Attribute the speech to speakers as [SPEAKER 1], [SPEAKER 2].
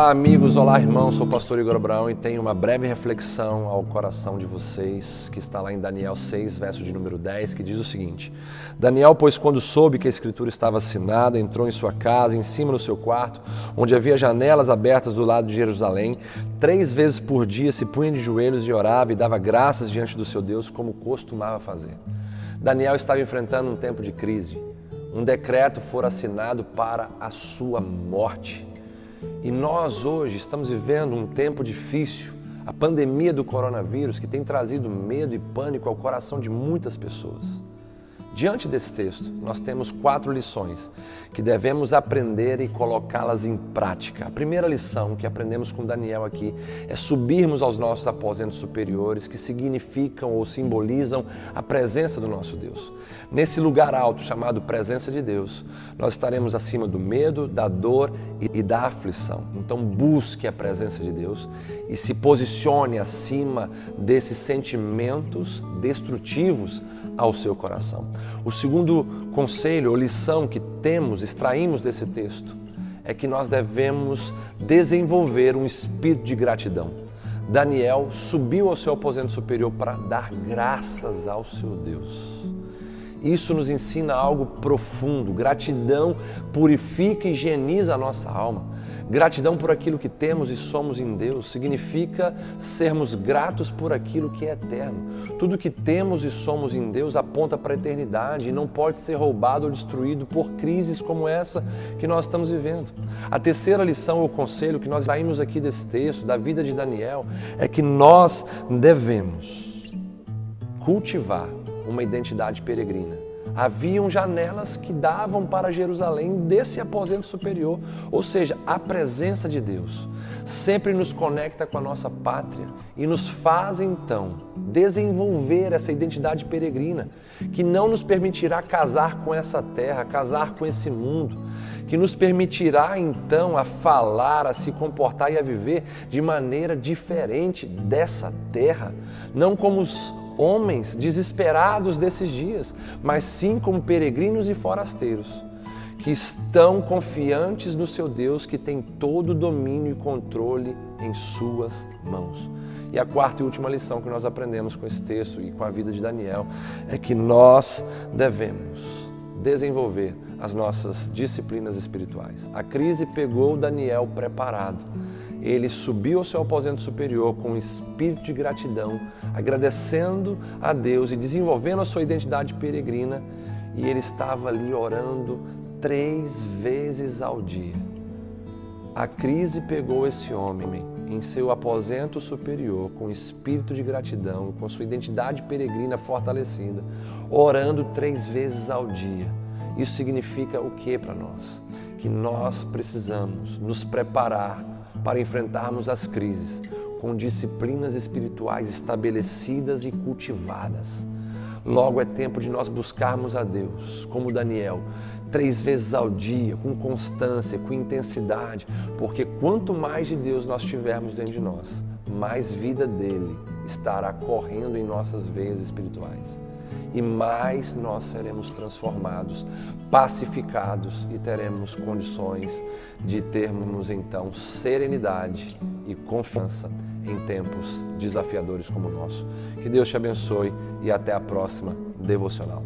[SPEAKER 1] amigos, olá irmãos, sou o pastor Igor Abraão e tenho uma breve reflexão ao coração de vocês, que está lá em Daniel 6, verso de número 10, que diz o seguinte: Daniel, pois quando soube que a escritura estava assinada, entrou em sua casa, em cima no seu quarto, onde havia janelas abertas do lado de Jerusalém, três vezes por dia se punha de joelhos e orava e dava graças diante do seu Deus, como costumava fazer. Daniel estava enfrentando um tempo de crise. Um decreto fora assinado para a sua morte. E nós hoje estamos vivendo um tempo difícil, a pandemia do coronavírus que tem trazido medo e pânico ao coração de muitas pessoas. Diante desse texto, nós temos quatro lições que devemos aprender e colocá-las em prática. A primeira lição que aprendemos com Daniel aqui é subirmos aos nossos aposentos superiores, que significam ou simbolizam a presença do nosso Deus. Nesse lugar alto chamado presença de Deus, nós estaremos acima do medo, da dor e da aflição. Então, busque a presença de Deus e se posicione acima desses sentimentos destrutivos ao seu coração. O segundo conselho ou lição que temos, extraímos desse texto, é que nós devemos desenvolver um espírito de gratidão. Daniel subiu ao seu aposento superior para dar graças ao seu Deus. Isso nos ensina algo profundo. Gratidão purifica e higieniza a nossa alma. Gratidão por aquilo que temos e somos em Deus significa sermos gratos por aquilo que é eterno. Tudo que temos e somos em Deus aponta para a eternidade e não pode ser roubado ou destruído por crises como essa que nós estamos vivendo. A terceira lição ou conselho que nós saímos aqui desse texto, da vida de Daniel, é que nós devemos cultivar uma identidade peregrina haviam janelas que davam para Jerusalém desse aposento superior, ou seja, a presença de Deus. Sempre nos conecta com a nossa pátria e nos faz então desenvolver essa identidade peregrina que não nos permitirá casar com essa terra, casar com esse mundo, que nos permitirá então a falar, a se comportar e a viver de maneira diferente dessa terra, não como os homens desesperados desses dias, mas sim como peregrinos e forasteiros, que estão confiantes no seu Deus que tem todo o domínio e controle em suas mãos. E a quarta e última lição que nós aprendemos com esse texto e com a vida de Daniel é que nós devemos desenvolver as nossas disciplinas espirituais. A crise pegou Daniel preparado ele subiu ao seu aposento superior com um espírito de gratidão, agradecendo a Deus e desenvolvendo a sua identidade peregrina, e ele estava ali orando três vezes ao dia. A crise pegou esse homem em seu aposento superior, com espírito de gratidão, com sua identidade peregrina fortalecida, orando três vezes ao dia. Isso significa o que para nós? Que nós precisamos nos preparar para enfrentarmos as crises com disciplinas espirituais estabelecidas e cultivadas. Logo é tempo de nós buscarmos a Deus, como Daniel, três vezes ao dia, com constância, com intensidade, porque quanto mais de Deus nós tivermos dentro de nós, mais vida dele estará correndo em nossas veias espirituais e mais nós seremos transformados, pacificados e teremos condições de termos então serenidade e confiança em tempos desafiadores como o nosso. Que Deus te abençoe e até a próxima devocional.